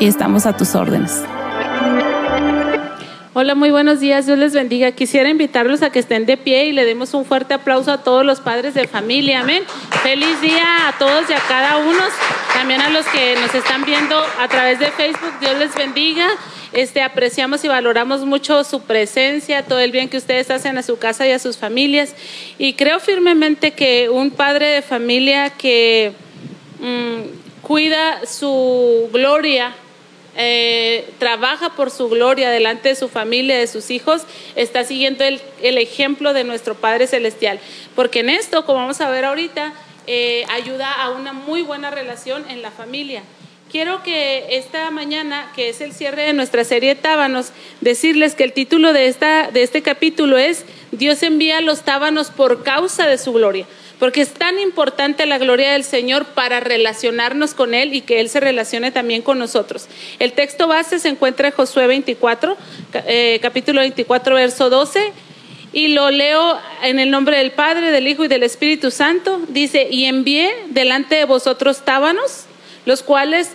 y estamos a tus órdenes. Hola, muy buenos días, Dios les bendiga. Quisiera invitarlos a que estén de pie y le demos un fuerte aplauso a todos los padres de familia, amén. Feliz día a todos y a cada uno, también a los que nos están viendo a través de Facebook, Dios les bendiga. Este, apreciamos y valoramos mucho su presencia, todo el bien que ustedes hacen a su casa y a sus familias. Y creo firmemente que un padre de familia que mm, cuida su gloria, eh, trabaja por su gloria delante de su familia, de sus hijos, está siguiendo el, ejemplo de nuestro Padre Celestial. Porque en esto, como vamos a ver ahorita, eh, ayuda a una muy buena relación en la familia. Quiero que esta mañana, que es el cierre de nuestra serie Tábanos, decirles que el título de, esta, de este capítulo es Dios envía los tábanos por causa de su gloria porque es tan importante la gloria del Señor para relacionarnos con Él y que Él se relacione también con nosotros. El texto base se encuentra en Josué 24, eh, capítulo 24, verso 12. Y lo leo en el nombre del Padre, del Hijo y del Espíritu Santo. Dice, y envié delante de vosotros tábanos, los cuales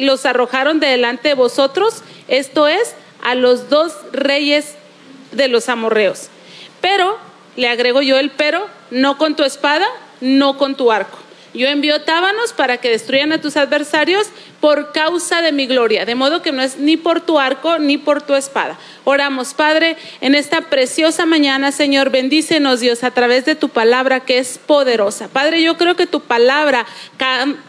los arrojaron de delante de vosotros, esto es, a los dos reyes de los amorreos. Pero, le agrego yo el pero, no con tu espada, no con tu arco. Yo envío tábanos para que destruyan a tus adversarios por causa de mi gloria, de modo que no es ni por tu arco ni por tu espada. Oramos, Padre, en esta preciosa mañana, Señor, bendícenos, Dios, a través de tu palabra que es poderosa. Padre, yo creo que tu palabra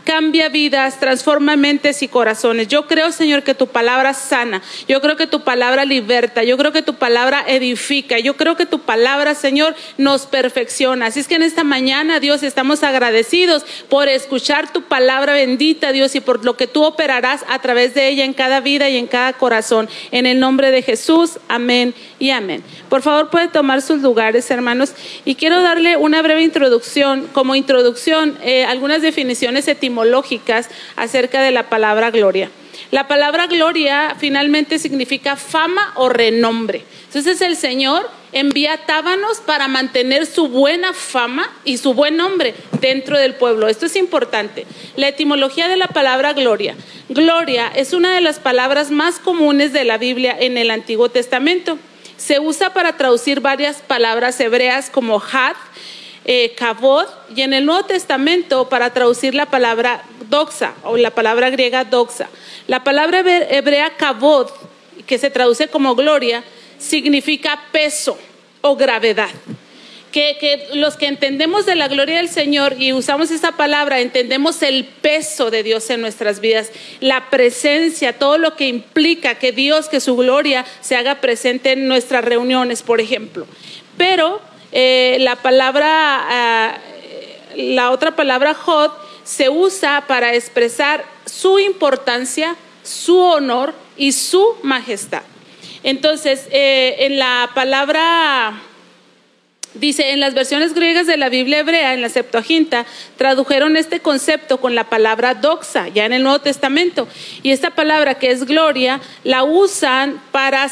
cambia vidas, transforma mentes y corazones. Yo creo, Señor, que tu palabra sana. Yo creo que tu palabra liberta. Yo creo que tu palabra edifica. Yo creo que tu palabra, Señor, nos perfecciona. Así es que en esta mañana, Dios, estamos agradecidos por escuchar tu palabra bendita, Dios, y por lo que tú operarás a través de ella en cada vida y en cada corazón. En el nombre de Jesús, amén y amén. Por favor, puede tomar sus lugares, hermanos. Y quiero darle una breve introducción, como introducción, eh, algunas definiciones etimológicas acerca de la palabra gloria. La palabra gloria finalmente significa fama o renombre. Entonces el Señor envía tábanos para mantener su buena fama y su buen nombre dentro del pueblo. Esto es importante. La etimología de la palabra gloria. Gloria es una de las palabras más comunes de la Biblia en el Antiguo Testamento. Se usa para traducir varias palabras hebreas como had, eh, kabod, y en el Nuevo Testamento para traducir la palabra doxa o la palabra griega doxa. La palabra hebrea kabod, que se traduce como gloria, significa peso o gravedad. Que, los que entendemos de la gloria del Señor y usamos esa palabra, entendemos el peso de Dios en nuestras vidas, la presencia, todo lo que implica que Dios, que su gloria se haga presente en nuestras reuniones, por ejemplo. Pero eh, la palabra, ah, la otra palabra Jod, se usa para expresar su importancia, su honor y su majestad. Entonces, eh, en la palabra, dice, en las versiones griegas de la Biblia hebrea, en la Septuaginta, tradujeron este concepto con la palabra doxa, ya en el Nuevo Testamento. Y esta palabra que es gloria, la usan para,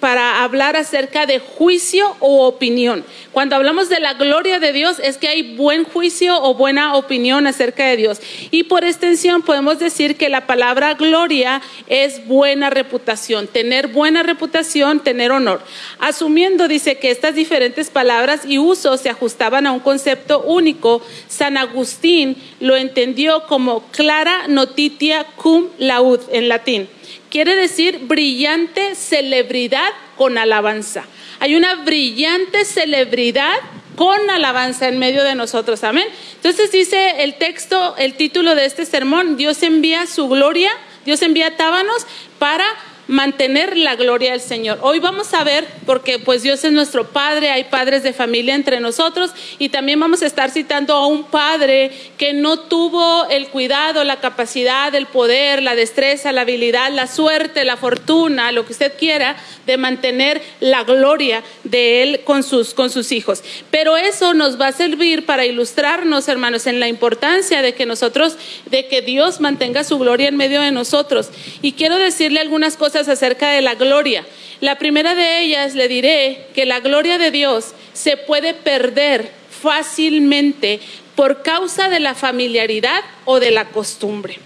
para hablar acerca de juicio o opinión. Cuando hablamos de la gloria de Dios es que hay buen juicio o buena opinión acerca de Dios. Y por extensión podemos decir que la palabra gloria es buena reputación, tener buena reputación, tener honor. Asumiendo, dice que estas diferentes palabras y usos se ajustaban a un concepto único, San Agustín lo entendió como clara notitia cum laud en latín quiere decir brillante celebridad con alabanza. Hay una brillante celebridad con alabanza en medio de nosotros. Amén. Entonces dice el texto, el título de este sermón, Dios envía su gloria, Dios envía tábanos para mantener la gloria del Señor. Hoy vamos a ver, porque pues Dios es nuestro Padre, hay padres de familia entre nosotros y también vamos a estar citando a un padre que no tuvo el cuidado, la capacidad, el poder, la destreza, la habilidad, la suerte, la fortuna, lo que usted quiera, de mantener la gloria de Él con sus, con sus hijos. Pero eso nos va a servir para ilustrarnos, hermanos, en la importancia de que nosotros, de que Dios mantenga su gloria en medio de nosotros. Y quiero decirle algunas cosas acerca de la gloria. La primera de ellas le diré que la gloria de Dios se puede perder fácilmente por causa de la familiaridad o de la costumbre.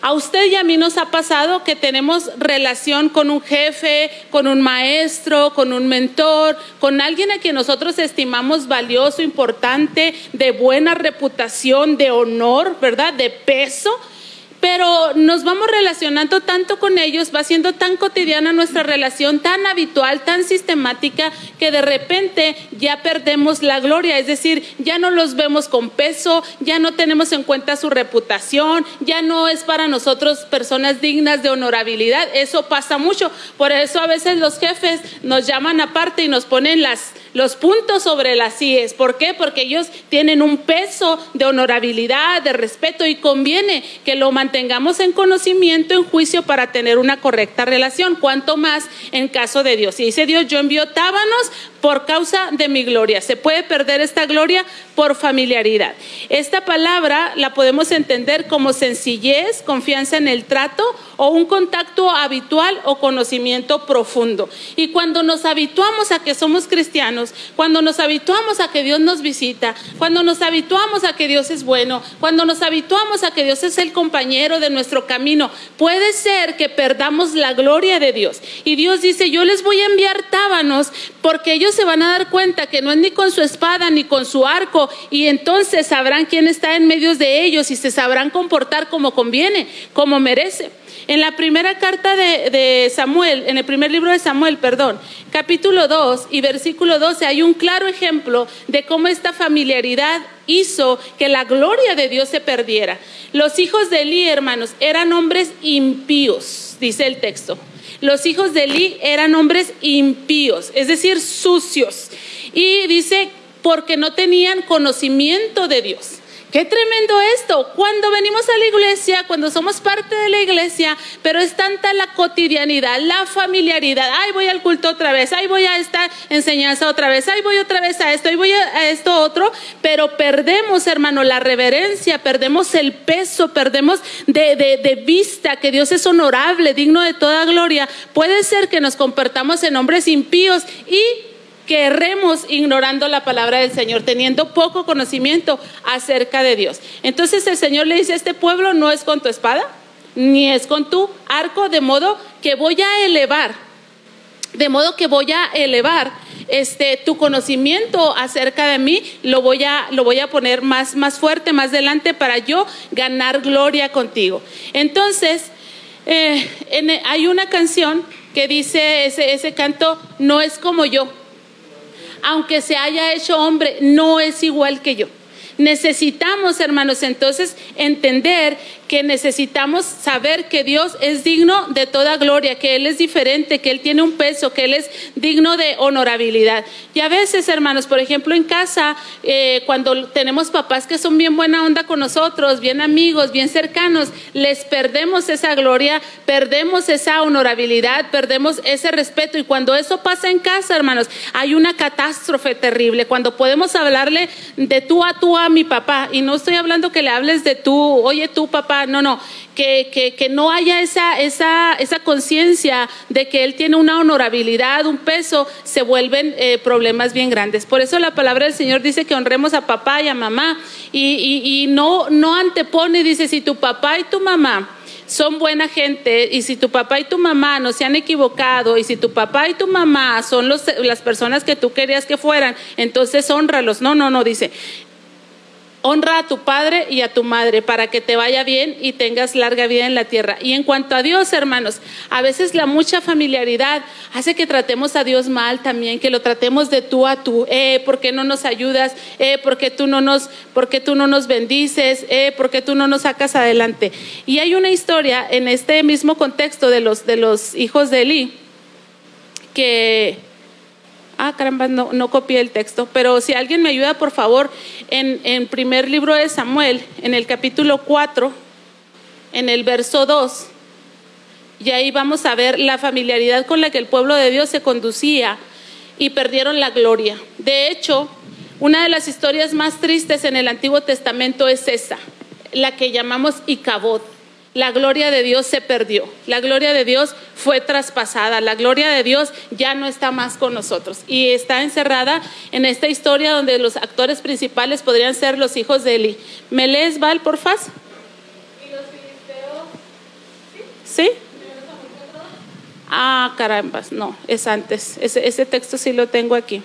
A usted y a mí nos ha pasado que tenemos relación con un jefe, con un maestro, con un mentor, con alguien a quien nosotros estimamos valioso, importante, de buena reputación, de honor, ¿verdad? De peso pero nos vamos relacionando tanto con ellos, va siendo tan cotidiana nuestra relación, tan habitual, tan sistemática, que de repente ya perdemos la gloria, es decir, ya no los vemos con peso, ya no tenemos en cuenta su reputación, ya no es para nosotros personas dignas de honorabilidad, eso pasa mucho, por eso a veces los jefes nos llaman aparte y nos ponen las los puntos sobre las IES. ¿Por qué? Porque ellos tienen un peso de honorabilidad, de respeto y conviene que lo mantengamos en conocimiento, en juicio para tener una correcta relación. Cuanto más en caso de Dios. Y dice Dios, yo envío tábanos por causa de mi gloria. Se puede perder esta gloria por familiaridad. Esta palabra la podemos entender como sencillez, confianza en el trato o un contacto habitual o conocimiento profundo. Y cuando nos habituamos a que somos cristianos, cuando nos habituamos a que Dios nos visita, cuando nos habituamos a que Dios es bueno, cuando nos habituamos a que Dios es el compañero de nuestro camino, puede ser que perdamos la gloria de Dios. Y Dios dice, yo les voy a enviar tábanos porque ellos se van a dar cuenta que no es ni con su espada ni con su arco y entonces sabrán quién está en medio de ellos y se sabrán comportar como conviene, como merece. En la primera carta de, Samuel, en el primer libro de Samuel, perdón, capítulo 2 y versículo 12, hay un claro ejemplo de cómo esta familiaridad hizo que la gloria de Dios se perdiera. Los hijos de Eli, hermanos, eran hombres impíos, dice el texto. Los hijos de Eli eran hombres impíos, es decir, sucios. Y dice, porque no tenían conocimiento de Dios. Qué tremendo esto. Cuando venimos a la iglesia, cuando somos parte de la iglesia, pero es tanta la cotidianidad, la familiaridad. Ay, voy al culto otra vez. Ay, voy a esta enseñanza otra vez. Ay, voy otra vez a esto. Ay, voy a esto otro. Pero perdemos, hermano, la reverencia, perdemos el peso, perdemos de, de vista que Dios es honorable, digno de toda gloria. Puede ser que nos comportamos en hombres impíos y que erremos ignorando la palabra del Señor, teniendo poco conocimiento acerca de Dios. Entonces el Señor le dice, este pueblo no es con tu espada, ni es con tu arco, de modo que voy a elevar, de modo que voy a elevar este tu conocimiento acerca de mí, lo voy a, lo voy a poner más, más fuerte, más delante para yo ganar gloria contigo. Entonces, eh, hay una canción que dice ese, ese canto, no es como yo aunque se haya hecho hombre, no es igual que yo. Necesitamos, hermanos, entonces entender que necesitamos saber que Dios es digno de toda gloria, que Él es diferente, que Él tiene un peso, que Él es digno de honorabilidad. Y a veces, hermanos, por ejemplo, en casa, eh, cuando tenemos papás que son bien buena onda con nosotros, bien amigos, bien cercanos, les perdemos esa gloria, perdemos esa honorabilidad, perdemos ese respeto. Y cuando eso pasa en casa, hermanos, hay una catástrofe terrible. Cuando podemos hablarle de tú a tú a mi papá, y no estoy hablando que le hables de tú, oye tú papá, no, no, que, que, que no haya esa, esa, esa conciencia de que él tiene una honorabilidad, un peso, se vuelven eh, problemas bien grandes. Por eso la palabra del Señor dice que honremos a papá y a mamá y, y, y no, no antepone, dice, si tu papá y tu mamá son buena gente y si tu papá y tu mamá no se han equivocado y si tu papá y tu mamá son los, las personas que tú querías que fueran, entonces honralos. No, no, no, dice, honra a tu padre y a tu madre para que te vaya bien y tengas larga vida en la tierra. Y en cuanto a Dios, hermanos, a veces la mucha familiaridad hace que tratemos a Dios mal también, que lo tratemos de tú a tú. Eh, ¿por qué no nos ayudas? Eh, ¿por qué tú no nos, tú no nos bendices? Eh, ¿por qué tú no nos sacas adelante? Y hay una historia en este mismo contexto de los, de los hijos de Eli que Ah, caramba, no, copié el texto, pero si alguien me ayuda, por favor, en, en primer libro de Samuel, en el capítulo 4, en el verso 2, y ahí vamos a ver la familiaridad con la que el pueblo de Dios se conducía y perdieron la gloria. De hecho, una de las historias más tristes en el Antiguo Testamento es esa, la que llamamos Icabod la gloria de Dios se perdió, la gloria de Dios fue traspasada, la gloria de Dios ya no está más con nosotros y está encerrada en esta historia donde los actores principales podrían ser los hijos de Eli. ¿Me lees, Val, por favor? ¿Y los filisteos? ¿Sí? Ah, carambas, no, es antes. Ese, ese texto sí lo tengo aquí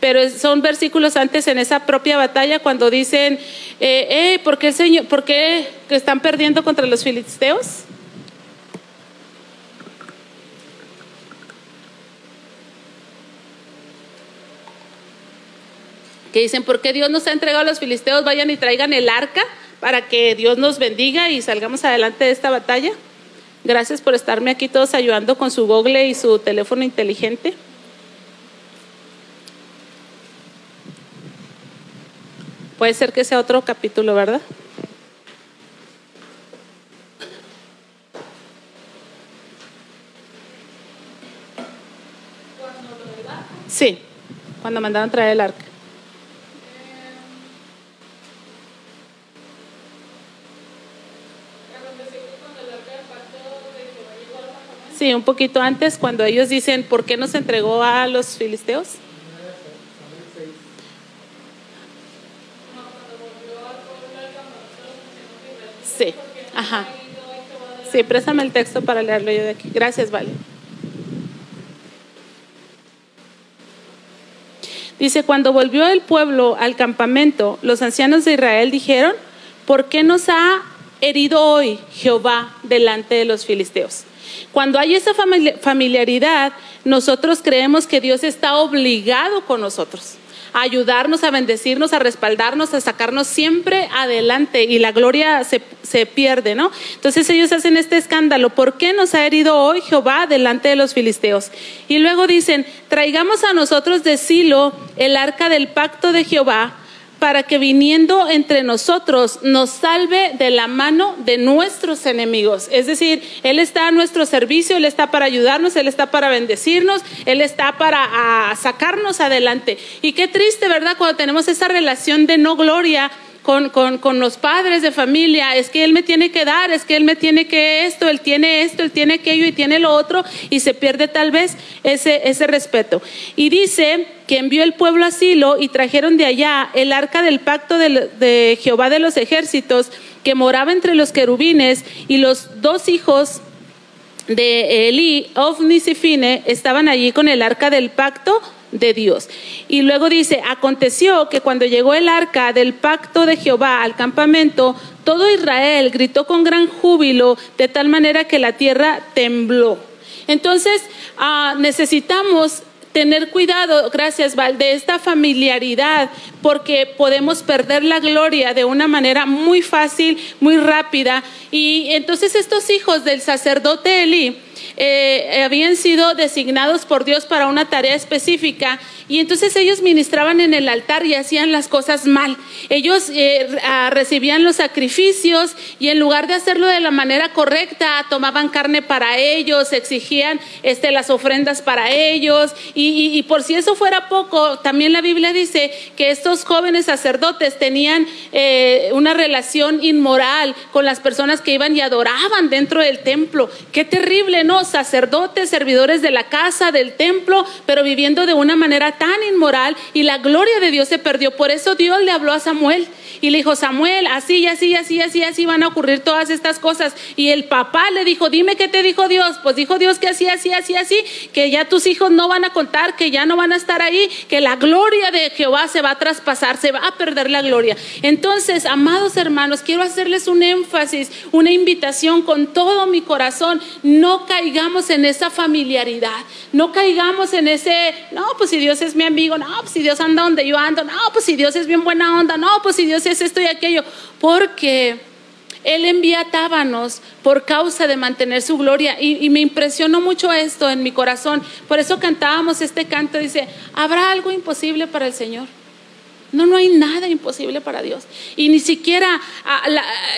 pero son versículos antes en esa propia batalla cuando dicen, eh, eh, ¿por qué, Señor, ¿por qué están perdiendo contra los filisteos? Que dicen, ¿por qué Dios nos ha entregado a los filisteos? Vayan y traigan el arca para que Dios nos bendiga y salgamos adelante de esta batalla. Gracias por estarme aquí todos ayudando con su google y su teléfono inteligente. Puede ser que sea otro capítulo, ¿verdad? Sí, cuando mandaron traer el arca. Sí, un poquito antes, cuando ellos dicen, ¿por qué nos entregó a los filisteos? Sí, ajá. Sí, préstame el texto para leerlo yo de aquí. Gracias, Vale. Dice, cuando volvió el pueblo al campamento, los ancianos de Israel dijeron, ¿por qué nos ha herido hoy Jehová delante de los filisteos? Cuando hay esa familiaridad, nosotros creemos que Dios está obligado con nosotros a ayudarnos, a bendecirnos, a respaldarnos, a sacarnos siempre adelante y la gloria se, se pierde, ¿no? Entonces ellos hacen este escándalo. ¿Por qué nos ha herido hoy Jehová delante de los filisteos? Y luego dicen, traigamos a nosotros de Silo el arca del pacto de Jehová para que viniendo entre nosotros nos salve de la mano de nuestros enemigos. Es decir, Él está a nuestro servicio, Él está para ayudarnos, Él está para bendecirnos, Él está para sacarnos adelante. Y qué triste, ¿verdad? Cuando tenemos esa relación de no gloria con, con, con, los padres de familia, es que él me tiene que dar, es que él me tiene que esto, él tiene esto, él tiene aquello y tiene lo otro, y se pierde tal vez ese, ese respeto. Y dice que envió el pueblo a Silo y trajeron de allá el arca del pacto de, de Jehová de los ejércitos, que moraba entre los querubines, y los dos hijos de Eli, Ofnis y Fine, estaban allí con el arca del pacto de Dios. Y luego dice, aconteció que cuando llegó el arca del pacto de Jehová al campamento, todo Israel gritó con gran júbilo, de tal manera que la tierra tembló. Entonces, ah, necesitamos tener cuidado, gracias Val, de esta familiaridad, porque podemos perder la gloria de una manera muy fácil, muy rápida. Y entonces estos hijos del sacerdote Eli, eh, habían sido designados por Dios para una tarea específica y entonces ellos ministraban en el altar y hacían las cosas mal. Ellos eh, recibían los sacrificios y en lugar de hacerlo de la manera correcta, tomaban carne para ellos, exigían este, las ofrendas para ellos. Y, por si eso fuera poco, también la Biblia dice que estos jóvenes sacerdotes tenían eh, una relación inmoral con las personas que iban y adoraban dentro del templo. Qué terrible, ¿no? Sacerdotes, servidores de la casa, del templo, pero viviendo de una manera tan inmoral y la gloria de Dios se perdió. Por eso Dios le habló a Samuel y le dijo, Samuel, así, así, así, así, así van a ocurrir todas estas cosas. Y el papá le dijo, dime qué te dijo Dios. Pues dijo Dios que así, así, así, así, que ya tus hijos no van a contar, que ya no van a estar ahí, que la gloria de Jehová se va a traspasar, se va a perder la gloria. Entonces, amados hermanos, quiero hacerles un énfasis, una invitación con todo mi corazón. No caigamos en esa familiaridad, no caigamos en ese, no, pues si Dios es mi amigo, no, pues si Dios anda donde yo ando, no, pues si Dios es bien buena onda, no, pues si Dios es esto y aquello, porque Él envía tábanos por causa de mantener su gloria. Y, y, me impresionó mucho esto en mi corazón. Por eso cantábamos este canto, dice, ¿habrá algo imposible para el Señor? No, no hay nada imposible para Dios. Y ni siquiera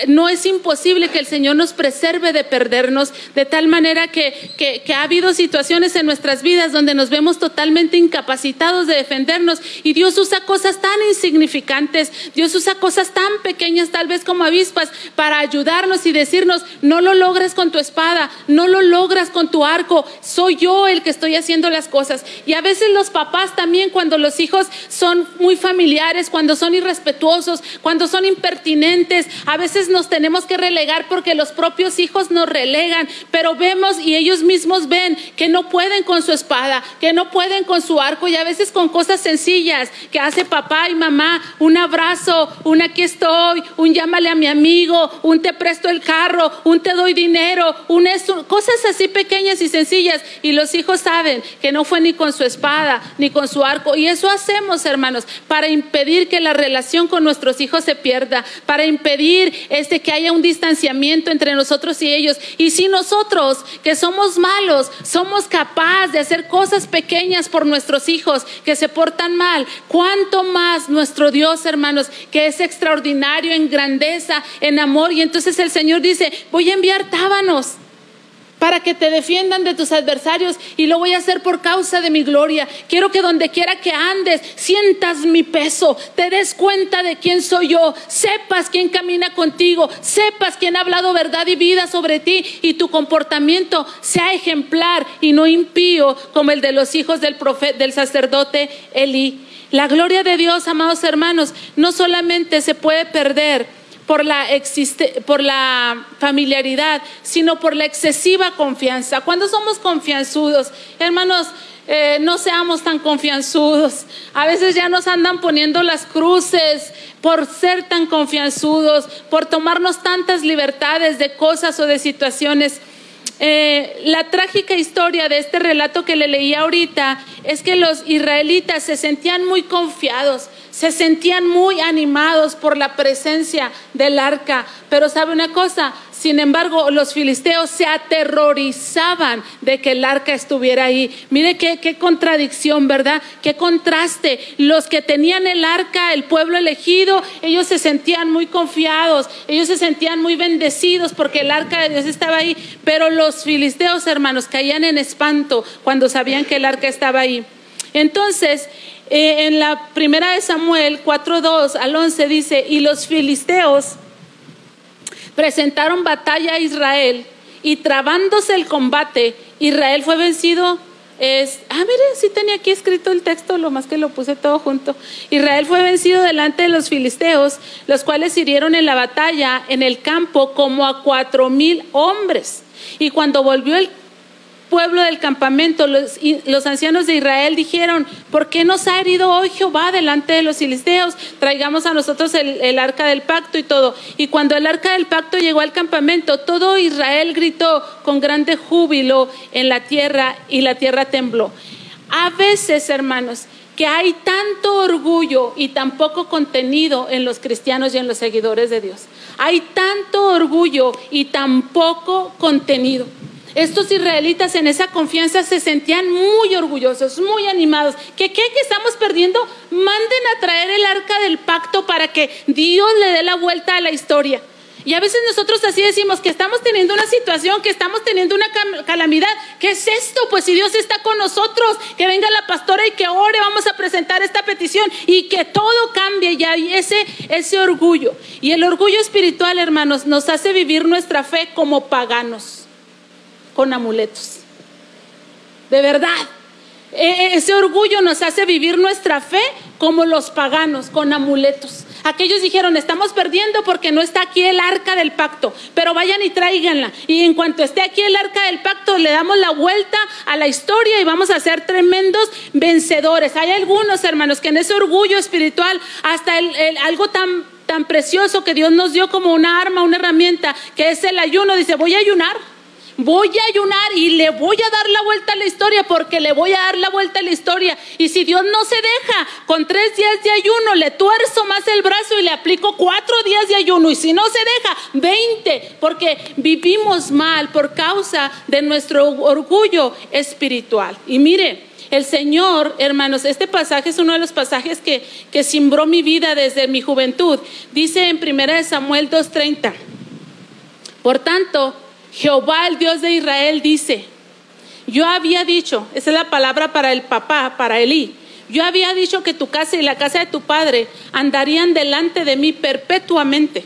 no es imposible que el Señor nos preserve de perdernos, de tal manera que, que, ha habido situaciones en nuestras vidas donde nos vemos totalmente incapacitados de defendernos. Y Dios usa cosas tan insignificantes, Dios usa cosas tan pequeñas, tal vez como avispas, para ayudarnos y decirnos, no lo logras con tu espada, no lo logras con tu arco, soy yo el que estoy haciendo las cosas. Y a veces los papás también, cuando los hijos son muy familiares, cuando son irrespetuosos, cuando son impertinentes. A veces nos tenemos que relegar porque los propios hijos nos relegan, pero vemos y ellos mismos ven que no pueden con su espada, que no pueden con su arco y a veces con cosas sencillas que hace papá y mamá, un abrazo, un aquí estoy, un llámale a mi amigo, un te presto el carro, un te doy dinero, un esto, cosas así pequeñas y sencillas y los hijos saben que no fue ni con su espada ni con su arco y eso hacemos, hermanos, para impedir que la relación con nuestros hijos se pierda, para impedir este que haya un distanciamiento entre nosotros y ellos. Y si nosotros, que somos malos, somos capaces de hacer cosas pequeñas por nuestros hijos que se portan mal, cuánto más nuestro Dios, hermanos, que es extraordinario en grandeza, en amor. Y entonces el Señor dice, voy a enviar tábanos para que te defiendan de tus adversarios y lo voy a hacer por causa de mi gloria. Quiero que donde quiera que andes, sientas mi peso, te des cuenta de quién soy yo, sepas quién camina contigo, sepas quién ha hablado verdad y vida sobre ti y tu comportamiento sea ejemplar y no impío como el de los hijos del del sacerdote Elí. La gloria de Dios, amados hermanos, no solamente se puede perder, por la, por la familiaridad, sino por la excesiva confianza. Cuando somos confianzudos, hermanos, eh, no seamos tan confianzudos. A veces ya nos andan poniendo las cruces por ser tan confianzudos, por tomarnos tantas libertades de cosas o de situaciones. Eh, la trágica historia de este relato que le leí ahorita es que los israelitas se sentían muy confiados, se sentían muy animados por la presencia del arca. Pero sabe una cosa, sin embargo, los filisteos se aterrorizaban de que el arca estuviera ahí. Mire qué, contradicción, ¿verdad? Qué contraste. Los que tenían el arca, el pueblo elegido, ellos se sentían muy confiados, ellos se sentían muy bendecidos porque el arca de Dios estaba ahí. Pero los filisteos, hermanos, caían en espanto cuando sabían que el arca estaba ahí. Entonces, eh, en la primera de Samuel 4.2 al 11 dice, y los filisteos presentaron batalla a Israel y trabándose el combate, Israel fue vencido. Es, ah, mire, sí tenía aquí escrito el texto, lo más que lo puse todo junto. Israel fue vencido delante de los filisteos, los cuales hirieron en la batalla en el campo como a cuatro mil hombres. Y cuando volvió el pueblo del campamento, los, los, ancianos de Israel dijeron, ¿por qué nos ha herido hoy Jehová delante de los filisteos? Traigamos a nosotros el, el, arca del pacto y todo. Y cuando el arca del pacto llegó al campamento, todo Israel gritó con grande júbilo en la tierra y la tierra tembló. A veces, hermanos, que hay tanto orgullo y tan poco contenido en los cristianos y en los seguidores de Dios. Hay tanto orgullo y tan poco contenido. Estos israelitas en esa confianza se sentían muy orgullosos, muy animados. ¿Qué, qué, que estamos perdiendo? Manden a traer el arca del pacto para que Dios le dé la vuelta a la historia. Y a veces nosotros así decimos que estamos teniendo una situación, que estamos teniendo una calamidad. ¿Qué es esto? Pues si Dios está con nosotros, que venga la pastora y que ore, vamos a presentar esta petición y que todo cambie. Y ese, ese orgullo. Y el orgullo espiritual, hermanos, nos hace vivir nuestra fe como paganos, con amuletos. De verdad. E, e, ese orgullo nos hace vivir nuestra fe como los paganos, con amuletos. Aquellos dijeron, estamos perdiendo porque no está aquí el arca del pacto, pero vayan y tráiganla. Y en cuanto esté aquí el arca del pacto, le damos la vuelta a la historia y vamos a ser tremendos vencedores. Hay algunos hermanos que en ese orgullo espiritual, hasta algo tan, tan precioso que Dios nos dio como una arma, una herramienta, que es el ayuno, dice, voy a ayunar voy a ayunar y le voy a dar la vuelta a la historia porque le voy a dar la vuelta a la historia. Y si Dios no se deja, con tres días de ayuno le tuerzo más el brazo y le aplico cuatro días de ayuno. Y si no se deja, veinte, porque vivimos mal por causa de nuestro orgullo espiritual. Y mire, el Señor, hermanos, este pasaje es uno de los pasajes que, que simbró mi vida desde mi juventud. Dice en 1 Samuel 2.30. Por tanto, Jehová, el Dios de Israel, dice, yo había dicho, esa es la palabra para el papá, para Elí, yo había dicho que tu casa y la casa de tu padre andarían delante de mí perpetuamente.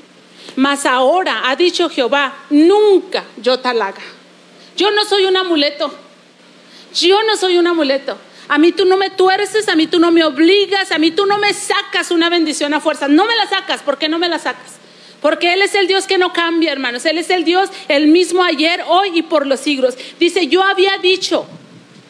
Mas ahora ha dicho Jehová, nunca yo talaga. Yo no soy un amuleto. Yo no soy un amuleto. A mí tú no me tuerces, a mí tú no me obligas, a mí tú no me sacas una bendición a fuerza. No me la sacas. ¿Por qué no me la sacas? Porque Él es el Dios que no cambia, hermanos. Él es el Dios el mismo ayer, hoy y por los siglos. Dice, yo había dicho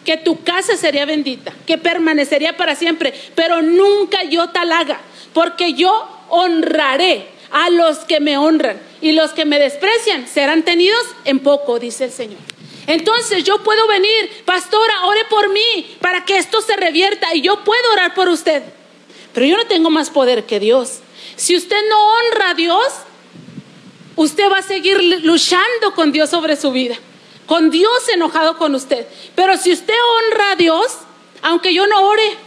que tu casa sería bendita, que permanecería para siempre, pero nunca yo tal haga, porque yo honraré a los que me honran y los que me desprecian serán tenidos en poco, dice el Señor. Entonces yo puedo venir, pastora, ore por mí para que esto se revierta y yo puedo orar por usted. Pero yo no tengo más poder que Dios. Si usted no honra a Dios, usted va a seguir luchando con Dios sobre su vida, con Dios enojado con usted. Pero si usted honra a Dios, aunque yo no ore,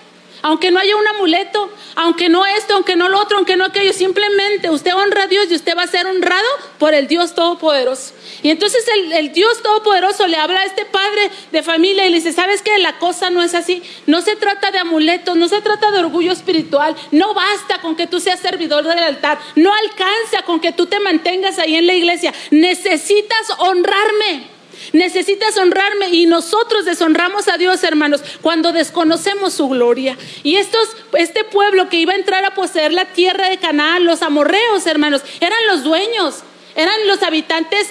aunque no haya un amuleto, aunque no esto, aunque no lo otro, aunque no aquello, simplemente usted honra a Dios y usted va a ser honrado por el Dios Todopoderoso. Y entonces el, Dios Todopoderoso le habla a este padre de familia y le dice, ¿sabes qué? La cosa no es así. No se trata de amuletos, no se trata de orgullo espiritual. No basta con que tú seas servidor del altar. No alcanza con que tú te mantengas ahí en la iglesia. Necesitas honrarme. Necesitas honrarme y nosotros deshonramos a Dios, hermanos, cuando desconocemos su gloria. Y estos, este pueblo que iba a entrar a poseer la tierra de Canaán, los amorreos, hermanos, eran los dueños. Eran los habitantes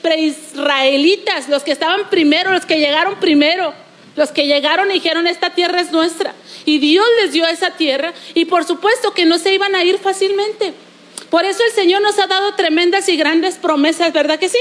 preisraelitas, los que estaban primero, los que llegaron primero, los que llegaron y dijeron, esta tierra es nuestra. Y Dios les dio esa tierra y por supuesto que no se iban a ir fácilmente. Por eso el Señor nos ha dado tremendas y grandes promesas, ¿verdad que sí?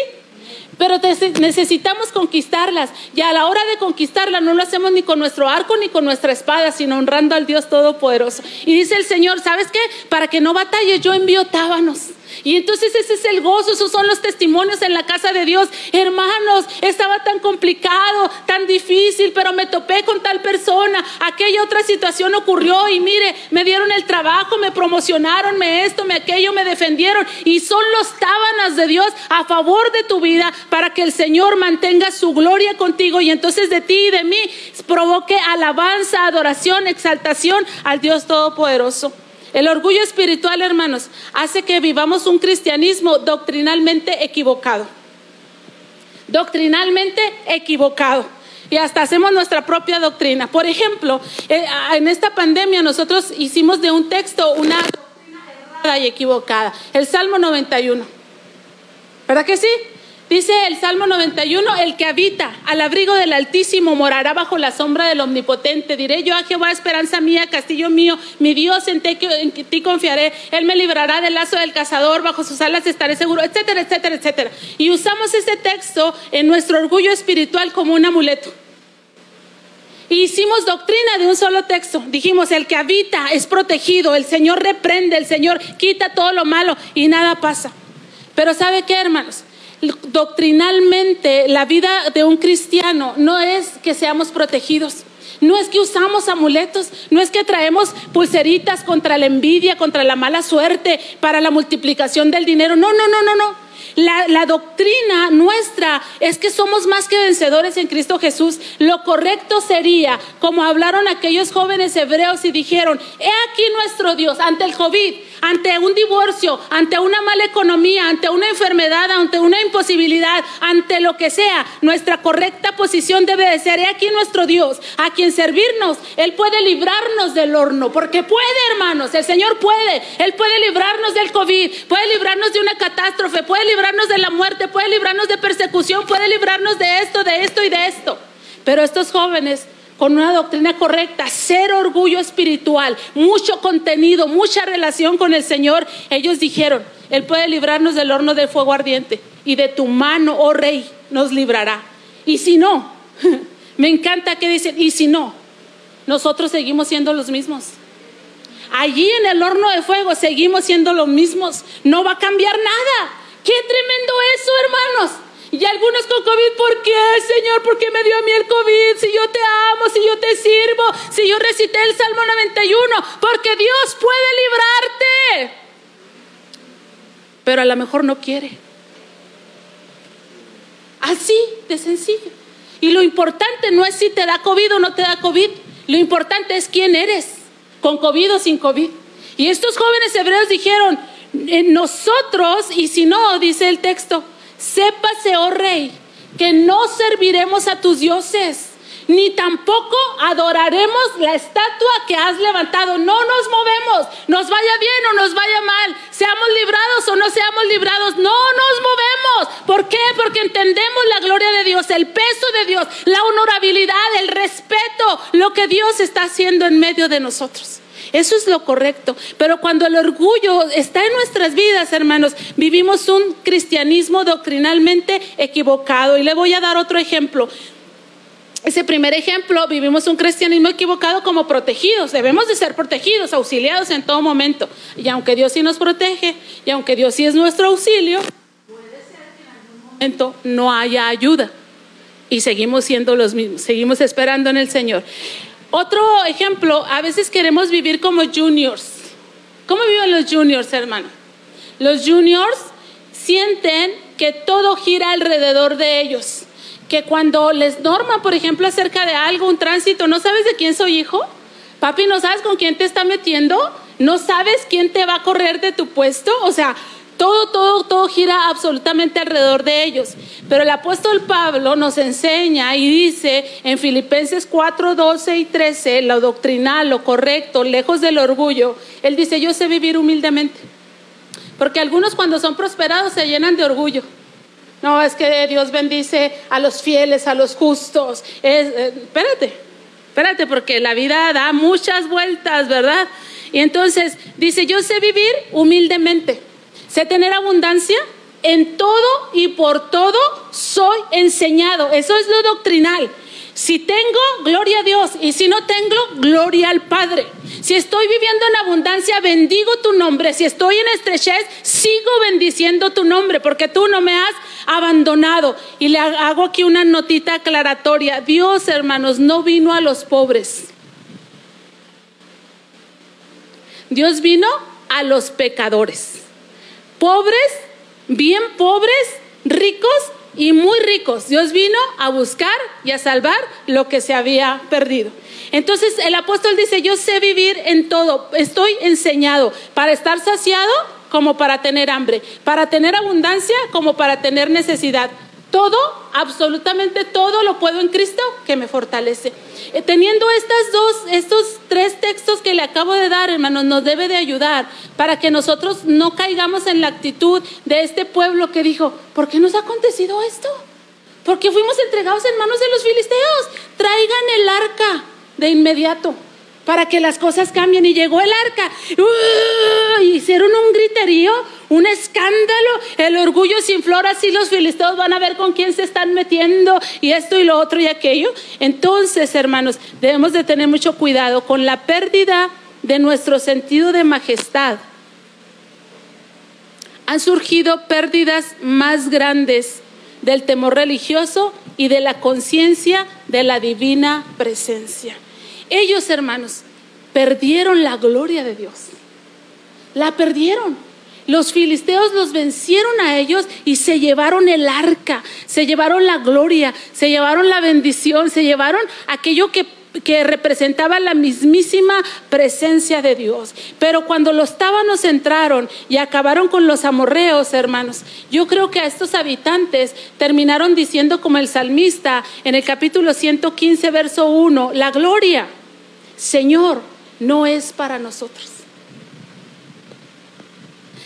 Pero necesitamos conquistarlas. Y a la hora de conquistarlas no lo hacemos ni con nuestro arco ni con nuestra espada, sino honrando al Dios Todopoderoso. Y dice el Señor, ¿sabes qué? Para que no batalles, yo envío tábanos. Y entonces ese es el gozo, esos son los testimonios en la casa de Dios. Hermanos, estaba tan complicado, tan difícil, pero me topé con tal persona. Aquella otra situación ocurrió y mire, me dieron el trabajo, me promocionaron, me esto, me aquello, me defendieron. Y son los tábanas de Dios a favor de tu vida para que el Señor mantenga su gloria contigo y entonces de ti y de mí provoque alabanza, adoración, exaltación al Dios Todopoderoso. El orgullo espiritual, hermanos, hace que vivamos un cristianismo doctrinalmente equivocado. Doctrinalmente equivocado. Y hasta hacemos nuestra propia doctrina. Por ejemplo, eh, en esta pandemia nosotros hicimos de un texto una doctrina errada y equivocada. El Salmo 91. ¿Verdad que sí? Dice el Salmo 91, el que habita al abrigo del Altísimo morará bajo la sombra del Omnipotente. Diré yo a Jehová, esperanza mía, castillo mío, mi Dios, en ti, confiaré. Él me librará del lazo del cazador, bajo sus alas estaré seguro, etcétera, etcétera, etcétera. Y usamos este texto en nuestro orgullo espiritual como un amuleto. Y hicimos doctrina de un solo texto. Dijimos, el que habita es protegido, el Señor reprende, el Señor quita todo lo malo y nada pasa. Pero ¿sabe qué, hermanos? Doctrinalmente la vida de un cristiano no es que seamos protegidos. No es que usamos amuletos, no es que traemos pulseritas contra la envidia, contra la mala suerte, para la multiplicación del dinero. No, no, no, no, no. La, doctrina nuestra es que somos más que vencedores en Cristo Jesús. Lo correcto sería, como hablaron aquellos jóvenes hebreos y dijeron, he aquí nuestro Dios ante el COVID, ante un divorcio, ante una mala economía, ante una enfermedad, ante una imposibilidad, ante lo que sea, nuestra correcta posición debe de ser, he aquí nuestro Dios, a quien servirnos, Él puede librarnos del horno, porque puede, hermanos, el Señor puede, Él puede librarnos del COVID, puede librarnos de una catástrofe, puede librarnos librarnos de la muerte, puede librarnos de persecución, puede librarnos de esto, de esto y de esto. Pero estos jóvenes con una doctrina correcta, ser orgullo espiritual, mucho contenido, mucha relación con el Señor, ellos dijeron, Él puede librarnos del horno de fuego ardiente y de tu mano, oh rey, nos librará. Y si no, me encanta que dicen, y si no, nosotros seguimos siendo los mismos. Allí en el horno de fuego seguimos siendo los mismos, no va a cambiar nada. Qué tremendo eso, hermanos. Y algunos con COVID, ¿por qué, Señor? ¿Por qué me dio a mí el COVID? Si yo te amo, si yo te sirvo, si yo recité el Salmo 91, porque Dios puede librarte. Pero a lo mejor no quiere. Así de sencillo. Y lo importante no es si te da COVID o no te da COVID. Lo importante es quién eres, con COVID o sin COVID. Y estos jóvenes hebreos dijeron, nosotros, y si no, dice el texto, sépase, oh rey, que no serviremos a tus dioses, ni tampoco adoraremos la estatua que has levantado. No nos movemos, nos vaya bien o nos vaya mal, seamos librados o no seamos librados, no nos movemos. ¿Por qué? Porque entendemos la gloria de Dios, el peso de Dios, la honorabilidad, el respeto, lo que Dios está haciendo en medio de nosotros. Eso es lo correcto. Pero cuando el orgullo está en nuestras vidas, hermanos, vivimos un cristianismo doctrinalmente equivocado. Y le voy a dar otro ejemplo. Ese primer ejemplo, vivimos un cristianismo equivocado como protegidos. Debemos de ser protegidos, auxiliados en todo momento. Y aunque Dios sí nos protege, y aunque Dios sí es nuestro auxilio, puede ser que en algún momento no haya ayuda. Y seguimos siendo los mismos, seguimos esperando en el Señor. Otro ejemplo, a veces queremos vivir como juniors. ¿Cómo viven los juniors, hermano? Los juniors sienten que todo gira alrededor de ellos. Que cuando les norman, por ejemplo, acerca de algo, un tránsito, ¿no sabes de quién soy hijo? Papi, ¿no sabes con quién te está metiendo? ¿No sabes quién te va a correr de tu puesto? O sea, todo, todo, todo gira absolutamente alrededor de ellos. Pero el apóstol Pablo nos enseña y dice en Filipenses 4, 12 y 13, lo doctrinal, lo correcto, lejos del orgullo. Él dice, yo sé vivir humildemente. Porque algunos cuando son prosperados se llenan de orgullo. No, es que Dios bendice a los fieles, a los justos. Eh, espérate, espérate, porque la vida da muchas vueltas, ¿verdad? Y entonces dice, yo sé vivir humildemente. Sé tener abundancia en todo y por todo soy enseñado. Eso es lo doctrinal. Si tengo, gloria a Dios. Y si no tengo, gloria al Padre. Si estoy viviendo en abundancia, bendigo tu nombre. Si estoy en estrechez, sigo bendiciendo tu nombre, porque tú no me has abandonado. Y le hago aquí una notita aclaratoria. Dios, hermanos, no vino a los pobres. Dios vino a los pecadores pobres, bien pobres, ricos y muy ricos. Dios vino a buscar y a salvar lo que se había perdido. Entonces el apóstol dice, yo sé vivir en todo, estoy enseñado para estar saciado como para tener hambre, para tener abundancia como para tener necesidad. Todo, absolutamente todo lo puedo en Cristo que me fortalece. Eh, teniendo estas dos, estos tres textos que le acabo de dar, hermanos, nos debe de ayudar para que nosotros no caigamos en la actitud de este pueblo que dijo, ¿por qué nos ha acontecido esto? Porque fuimos entregados en manos de los filisteos. Traigan el arca de inmediato para que las cosas cambien. Y llegó el arca. Hicieron un griterío, un escándalo. El orgullo sin flor, así los filisteos van a ver con quién se están metiendo y esto y lo otro y aquello. Entonces, hermanos, debemos de tener mucho cuidado con la pérdida de nuestro sentido de majestad. han surgido pérdidas más grandes del temor religioso y de la conciencia de la divina presencia. Ellos, hermanos, perdieron la gloria de Dios. La perdieron. Los filisteos los vencieron a ellos y se llevaron el arca, se llevaron la gloria, se llevaron la bendición, se llevaron aquello que que representaba la mismísima presencia de Dios. Pero cuando los tábanos entraron y acabaron con los amorreos, hermanos, yo creo que a estos habitantes terminaron diciendo como el salmista en el capítulo 115, verso 1, la gloria, Señor, no es para nosotros.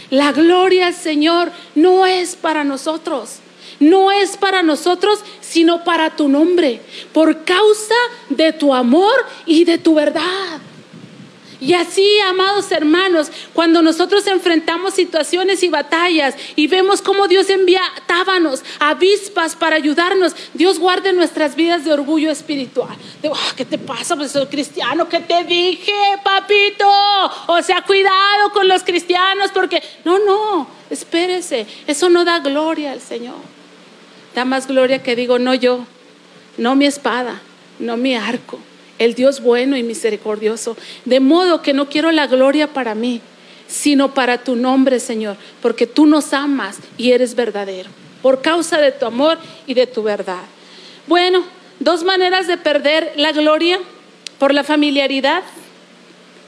La gloria, Señor, no es para nosotros no es para nosotros, sino para tu nombre, por causa de tu amor y de tu verdad. Y así, amados hermanos, cuando nosotros enfrentamos situaciones y batallas y vemos cómo Dios envía tábanos, avispas para ayudarnos, Dios guarde nuestras vidas de orgullo espiritual. De, ah, ¿Qué te pasa? Pues soy cristiano, ¿qué te dije, papito? O sea, cuidado con los cristianos porque... No, no, espérese, eso no da gloria al Señor. Da más gloria que digo, no yo, no mi espada, no mi arco, el Dios bueno y misericordioso. De modo que no quiero la gloria para mí, sino para tu nombre, Señor, porque tú nos amas y eres verdadero, por causa de tu amor y de tu verdad. Bueno, dos maneras de perder la gloria, por la familiaridad,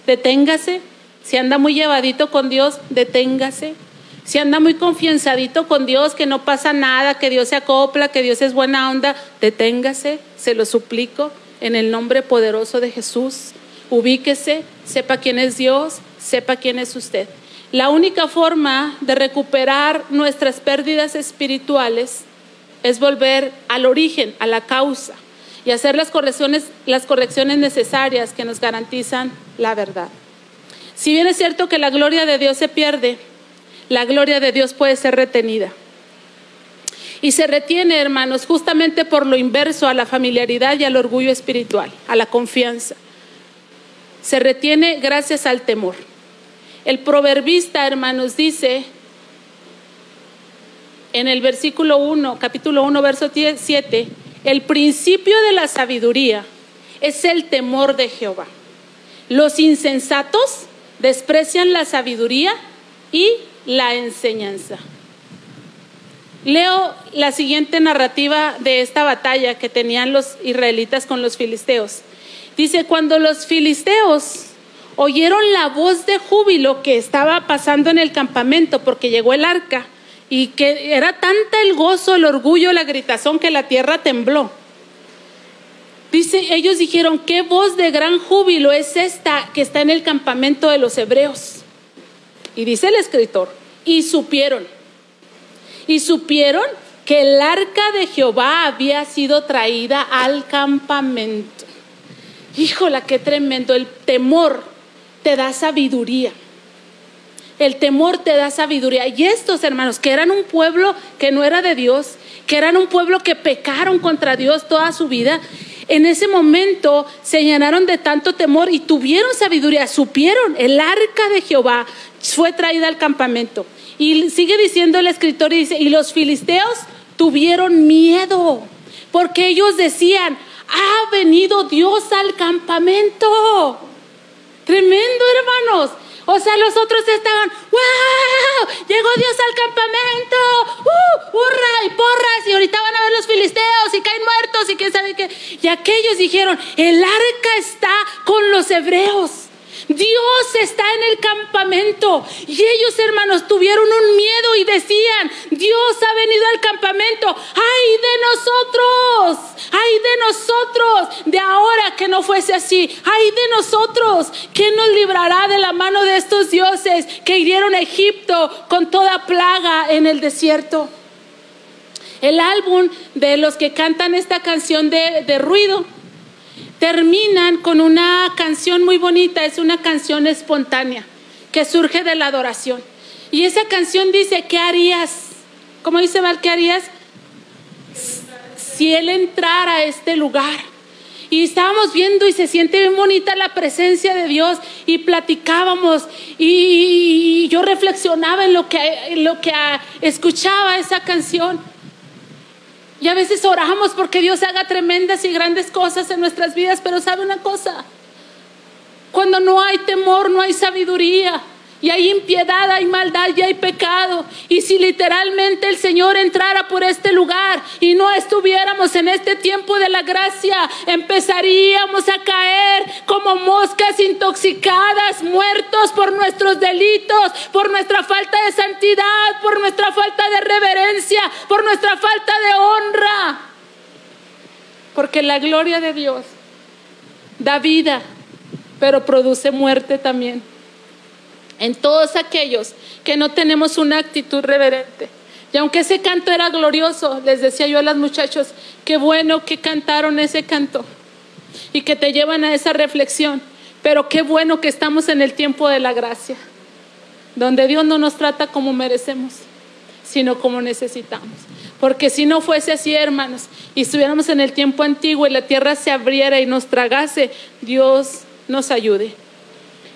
deténgase, si anda muy llevadito con Dios, deténgase. Si anda muy confianzadito con Dios, que no pasa nada, que Dios se acopla, que Dios es buena onda, deténgase, se lo suplico en el nombre poderoso de Jesús. Ubíquese, sepa quién es Dios, sepa quién es usted. La única forma de recuperar nuestras pérdidas espirituales es volver al origen, a la causa y hacer las correcciones, las correcciones necesarias que nos garantizan la verdad. Si bien es cierto que la gloria de Dios se pierde, la gloria de Dios puede ser retenida. Y se retiene, hermanos, justamente por lo inverso a la familiaridad y al orgullo espiritual, a la confianza. Se retiene gracias al temor. El proverbista, hermanos, dice en el versículo 1, capítulo 1, verso 7, el principio de la sabiduría es el temor de Jehová. Los insensatos desprecian la sabiduría y la enseñanza. Leo la siguiente narrativa de esta batalla que tenían los israelitas con los filisteos. Dice, cuando los filisteos oyeron la voz de júbilo que estaba pasando en el campamento porque llegó el arca y que era tanta el gozo, el orgullo, la gritazón que la tierra tembló. Dice, ellos dijeron, ¿qué voz de gran júbilo es esta que está en el campamento de los hebreos? Y dice el escritor, y supieron, y supieron que el arca de Jehová había sido traída al campamento. Híjola, qué tremendo. El temor te da sabiduría. El temor te da sabiduría. Y estos hermanos, que eran un pueblo que no era de Dios, que eran un pueblo que pecaron contra Dios toda su vida, en ese momento se llenaron de tanto temor y tuvieron sabiduría, supieron, el arca de Jehová fue traída al campamento. Y sigue diciendo el escritor y dice, y los filisteos tuvieron miedo, porque ellos decían, ha venido Dios al campamento. Tremendo, hermanos. O sea, los otros estaban, ¡wow! Llegó Dios al campamento, ¡uh! ¡Hurra! Y porras, y ahorita van a ver los filisteos y caen muertos y quién sabe qué. Y aquellos dijeron, el arca está con los hebreos. Dios está en el campamento. Y ellos, hermanos, tuvieron un miedo y decían, Dios ha venido al campamento. ¡Ay de nosotros! ¡Ay de nosotros! De ahora que no fuese así. ¡Ay de nosotros! ¿Quién nos librará de la mano de estos dioses que hirieron a Egipto con toda plaga en el desierto? El álbum de los que cantan esta canción de, de ruido terminan con una canción muy bonita, es una canción espontánea que surge de la adoración. Y esa canción dice, ¿qué harías? ¿Cómo dice Val, qué harías? Si él entrara a este lugar. y estábamos viendo y se siente bien bonita la presencia de Dios y platicábamos y, yo reflexionaba en lo que, en lo que escuchaba esa canción. Y a veces oramos porque Dios haga tremendas y grandes cosas en nuestras vidas, pero sabe una cosa, cuando no hay temor, no hay sabiduría y hay impiedad, hay maldad y hay pecado. Y si literalmente el Señor entrara por este lugar y no estuviéramos en este tiempo de la gracia, empezaríamos a caer como moscas intoxicadas, muertos por nuestros delitos, por nuestra falta de santidad, por nuestra falta de reverencia, por nuestra falta de honra. Porque la gloria de Dios da vida, pero produce muerte también en todos aquellos que no tenemos una actitud reverente. Y aunque ese canto era glorioso, les decía yo a los muchachos, qué bueno que cantaron ese canto y que te llevan a esa reflexión, pero qué bueno que estamos en el tiempo de la gracia, donde Dios no nos trata como merecemos, sino como necesitamos. Porque si no fuese así, hermanos, y estuviéramos en el tiempo antiguo y la tierra se abriera y nos tragase, Dios nos ayude.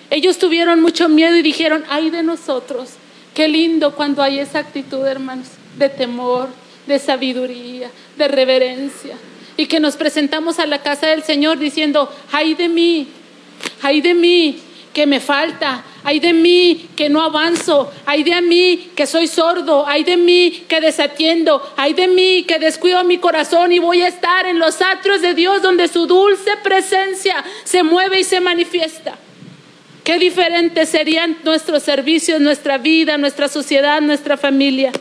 Ellos tuvieron mucho miedo y dijeron, ay de nosotros, qué lindo cuando hay esa actitud, hermanos, de temor, de sabiduría, de reverencia. Y que nos presentamos a la casa del Señor diciendo, ay de mí, ay de mí, que me falta, ay de mí que no avanzo, ay de mí que soy sordo, ay de mí que desatiendo, ay de mí que descuido mi corazón y voy a estar en los atrios de Dios donde su dulce presencia se mueve y se manifiesta. Qué diferentes serían nuestros servicios, nuestra vida, nuestra sociedad, nuestra familia.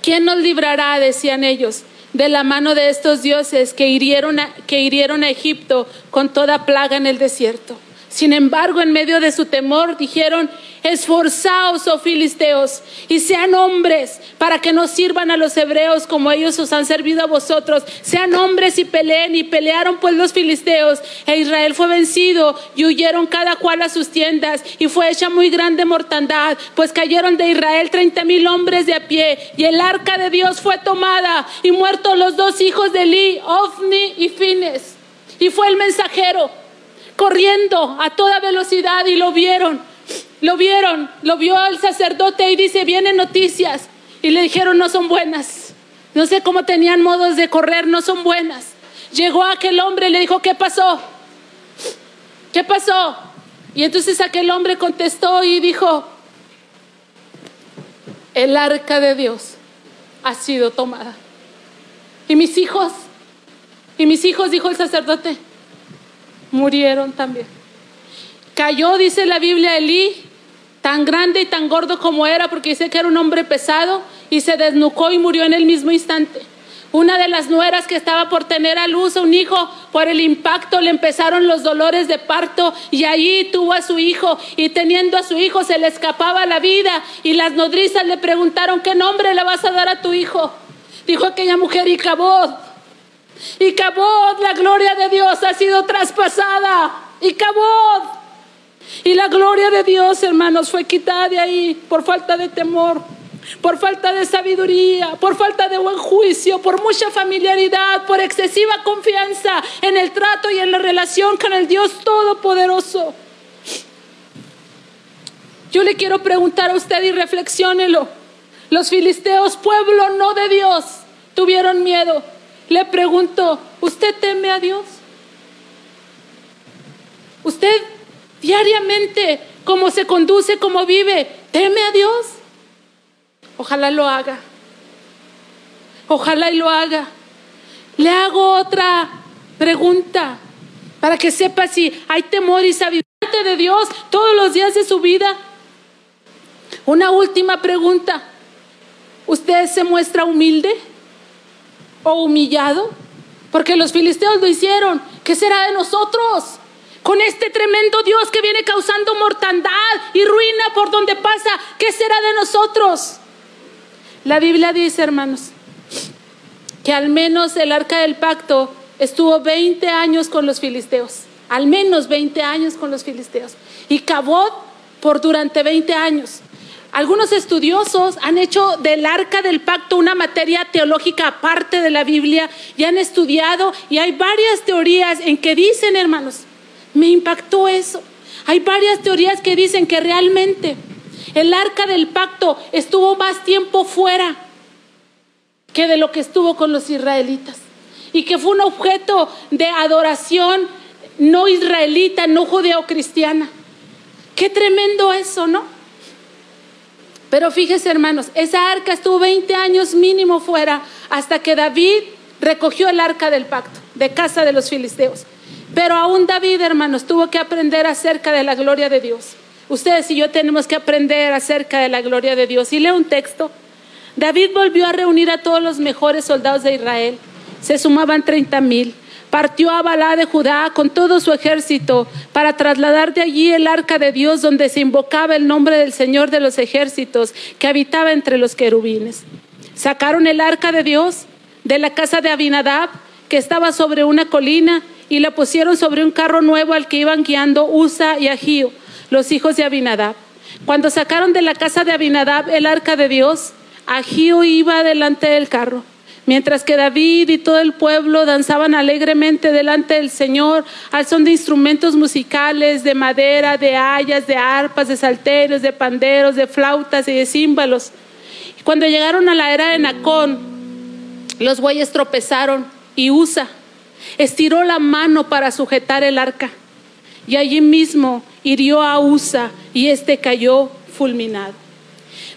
¿Quién nos librará, decían ellos, de la mano de estos dioses que hirieron que hirieron a Egipto con toda plaga en el desierto? Sin embargo, en medio de su temor, dijeron, esforzaos, oh filisteos, y sean hombres para que no sirvan a los hebreos como ellos os han servido a vosotros. Sean hombres y peleen, y pelearon pues los filisteos, e Israel fue vencido, y huyeron cada cual a sus tiendas, y fue hecha muy grande mortandad, pues cayeron de Israel treinta mil hombres de a pie, y el arca de Dios fue tomada, y muertos los dos hijos de Eli, Ofni y Fines. Y fue el mensajero corriendo a toda velocidad y lo vieron. Lo vieron, lo vio el sacerdote y dice, vienen noticias. Y le dijeron, no son buenas. No sé cómo tenían modos de correr, no son buenas. Llegó aquel hombre y le dijo, ¿qué pasó? ¿Qué pasó? Y entonces aquel hombre contestó y dijo, el arca de Dios ha sido tomada. Y mis hijos, y mis hijos, dijo el sacerdote, murieron también. Cayó, dice la Biblia, Elí, tan grande y tan gordo como era, porque dice que era un hombre pesado, y se desnucó y murió en el mismo instante. Una de las nueras que estaba por tener a luz un hijo, por el impacto le empezaron los dolores de parto y allí tuvo a su hijo y teniendo a su hijo se le escapaba la vida y las nodrizas le preguntaron, ¿qué nombre le vas a dar a tu hijo? Dijo aquella mujer, Icabod. Y Cabod, la gloria de Dios ha sido traspasada. Y Cabod. Y la gloria de Dios, hermanos, fue quitada de ahí por falta de temor, por falta de sabiduría, por falta de buen juicio, por mucha familiaridad, por excesiva confianza en el trato y en la relación con el Dios Todopoderoso. Yo le quiero preguntar a usted y reflexiónelo. Los filisteos, pueblo no de Dios, tuvieron miedo. Le pregunto, ¿usted teme a Dios? ¿Usted diariamente, cómo se conduce, cómo vive, teme a Dios? Ojalá lo haga. Ojalá y lo haga. Le hago otra pregunta para que sepa si hay temor y sabiduría de Dios todos los días de su vida. Una última pregunta. ¿Usted se muestra humilde? O humillado? Porque los filisteos lo hicieron. ¿Qué será de nosotros? Con este tremendo Dios que viene causando mortandad y ruina por donde pasa, ¿qué será de nosotros? La Biblia dice, hermanos, que al menos el arca del pacto estuvo 20 años con los filisteos, al menos 20 años con los filisteos, y Cabot por durante 20 años. Algunos estudiosos han hecho del arca del pacto una materia teológica aparte de la Biblia y han estudiado y hay varias teorías en que dicen, hermanos, me impactó eso. Hay varias teorías que dicen que realmente el arca del pacto estuvo más tiempo fuera que de lo que estuvo con los israelitas y que fue un objeto de adoración no israelita, no judeocristiana. Qué tremendo eso, ¿no? Pero fíjese, hermanos, esa arca estuvo 20 años mínimo fuera hasta que David recogió el arca del pacto de casa de los filisteos. Pero aún David, hermanos, tuvo que aprender acerca de la gloria de Dios. Ustedes y yo tenemos que aprender acerca de la gloria de Dios. Y leo un texto. David volvió a reunir a todos los mejores soldados de Israel. Se sumaban 30 mil partió a Balá de Judá con todo su ejército para trasladar de allí el arca de Dios donde se invocaba el nombre del Señor de los ejércitos que habitaba entre los querubines. Sacaron el arca de Dios de la casa de Abinadab que estaba sobre una colina y la pusieron sobre un carro nuevo al que iban guiando Usa y Agío, los hijos de Abinadab. Cuando sacaron de la casa de Abinadab el arca de Dios, Agío iba delante del carro Mientras que David y todo el pueblo danzaban alegremente delante del Señor al son de instrumentos musicales, de madera, de hayas, de arpas, de salterios, de panderos, de flautas y de címbalos. Cuando llegaron a la era de Nacón, los bueyes tropezaron y Usa estiró la mano para sujetar el arca. Y allí mismo hirió a Usa y éste cayó fulminado.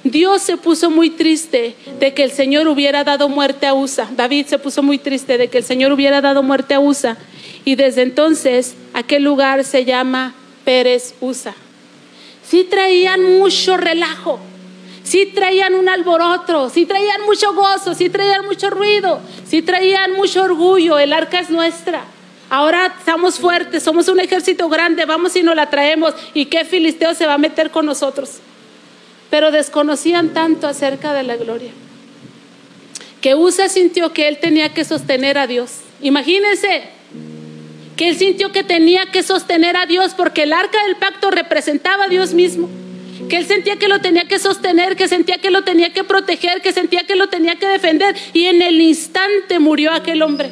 Dios se puso muy triste de que el Señor hubiera dado muerte a Usa. David se puso muy triste de que el Señor hubiera dado muerte a Usa. Y desde entonces aquel lugar se llama Pérez Usa. Sí traían mucho relajo, sí traían un alboroto, sí traían mucho gozo, sí traían mucho ruido, sí traían mucho orgullo. El arca es nuestra. Ahora estamos fuertes, somos un ejército grande, vamos y nos la traemos. ¿Y qué filisteo se va a meter con nosotros? Pero desconocían tanto acerca de la gloria. Que Usa sintió que él tenía que sostener a Dios. Imagínense que él sintió que tenía que sostener a Dios porque el arca del pacto representaba a Dios mismo. Que él sentía que lo tenía que sostener, que sentía que lo tenía que proteger, que sentía que lo tenía que defender. Y en el instante murió aquel hombre.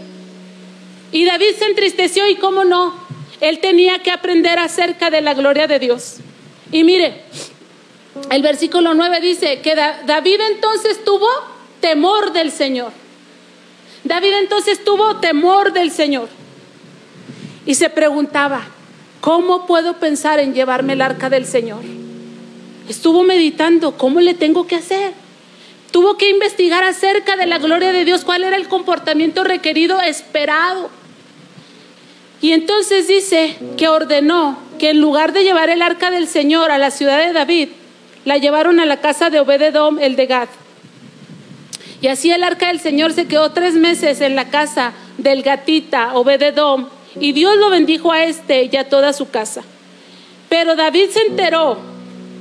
Y David se entristeció y cómo no, él tenía que aprender acerca de la gloria de Dios. Y mire, el versículo 9 dice que David entonces tuvo temor del Señor. David entonces tuvo temor del Señor. Y se preguntaba, ¿cómo puedo pensar en llevarme el arca del Señor? Estuvo meditando, ¿cómo le tengo que hacer? Tuvo que investigar acerca de la gloria de Dios, cuál era el comportamiento requerido, esperado. Y entonces dice que ordenó que en lugar de llevar el arca del Señor a la ciudad de David, la llevaron a la casa de Obededom, el de Gad. Y así el arca del Señor se quedó tres meses en la casa del gatita Obededom, y Dios lo bendijo a este y a toda su casa. Pero David se enteró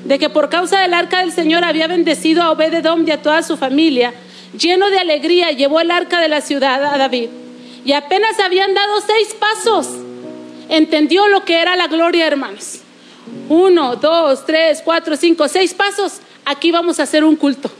de que por causa del arca del Señor había bendecido a Obededom y a toda su familia. Lleno de alegría llevó el arca de la ciudad a David. Y apenas habían dado seis pasos. Entendió lo que era la gloria, hermanos. Uno, dos, tres, cuatro, cinco, seis pasos. Aquí vamos a hacer un culto.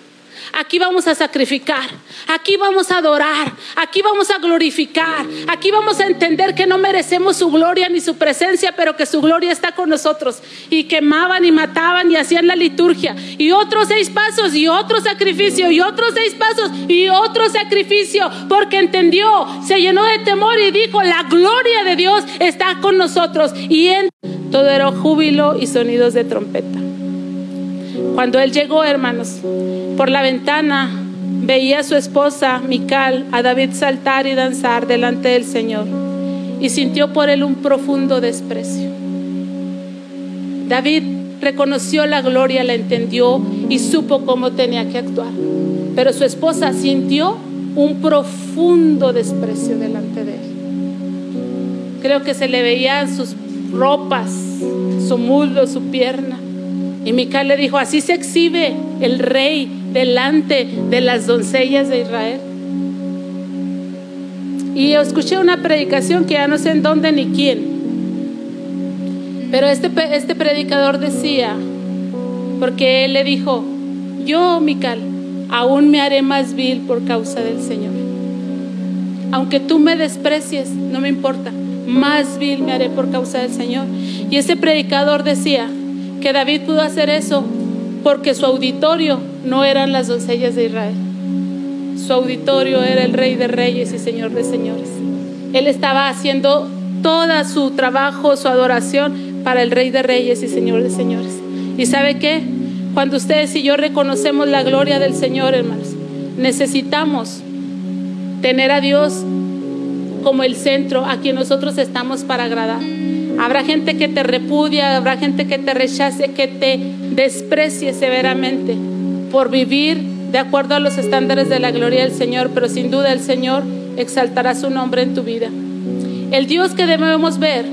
Aquí vamos a sacrificar, aquí vamos a adorar, aquí vamos a glorificar, aquí vamos a entender que no merecemos su gloria ni su presencia, pero que su gloria está con nosotros. Y quemaban y mataban y hacían la liturgia. Y otros seis pasos y otro sacrificio y otros seis pasos y otro sacrificio, porque entendió, se llenó de temor y dijo, la gloria de Dios está con nosotros. Y en todo era júbilo y sonidos de trompeta. Cuando él llegó, hermanos, por la ventana veía a su esposa, Mical, a David saltar y danzar delante del Señor y sintió por él un profundo desprecio. David reconoció la gloria, la entendió y supo cómo tenía que actuar. Pero su esposa sintió un profundo desprecio delante de él. Creo que se le veían sus ropas, su muslo, su pierna. Y Mical le dijo, así se exhibe el rey delante de las doncellas de Israel. Y escuché una predicación que ya no sé en dónde ni quién. Pero este, este predicador decía, porque él le dijo, yo, Mical, aún me haré más vil por causa del Señor. Aunque tú me desprecies, no me importa, más vil me haré por causa del Señor. Y ese predicador decía que David pudo hacer eso porque su auditorio no eran las doncellas de Israel. Su auditorio era el rey de reyes y señor de señores. Él estaba haciendo toda su trabajo, su adoración para el rey de reyes y señor de señores. ¿Y sabe qué? Cuando ustedes y yo reconocemos la gloria del Señor, hermanos, necesitamos tener a Dios como el centro a quien nosotros estamos para agradar. Habrá gente que te repudia, habrá gente que te rechace, que te desprecie severamente por vivir de acuerdo a los estándares de la gloria del Señor, pero sin duda el Señor exaltará su nombre en tu vida. El Dios que debemos ver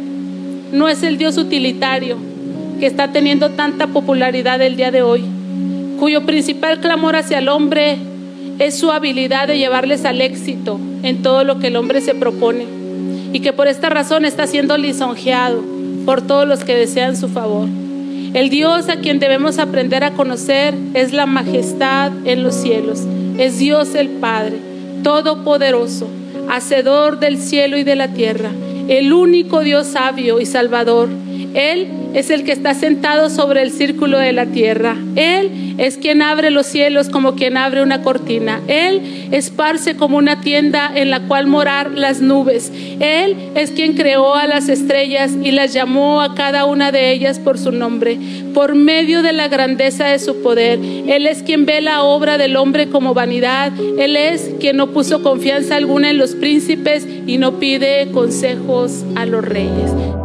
no es el Dios utilitario que está teniendo tanta popularidad el día de hoy, cuyo principal clamor hacia el hombre es su habilidad de llevarles al éxito en todo lo que el hombre se propone y que por esta razón está siendo lisonjeado por todos los que desean su favor. El Dios a quien debemos aprender a conocer es la majestad en los cielos, es Dios el Padre, todopoderoso, hacedor del cielo y de la tierra, el único Dios sabio y salvador. Él es el que está sentado sobre el círculo de la tierra. Él es quien abre los cielos como quien abre una cortina. Él esparce como una tienda en la cual morar las nubes. Él es quien creó a las estrellas y las llamó a cada una de ellas por su nombre, por medio de la grandeza de su poder. Él es quien ve la obra del hombre como vanidad. Él es quien no puso confianza alguna en los príncipes y no pide consejos a los reyes.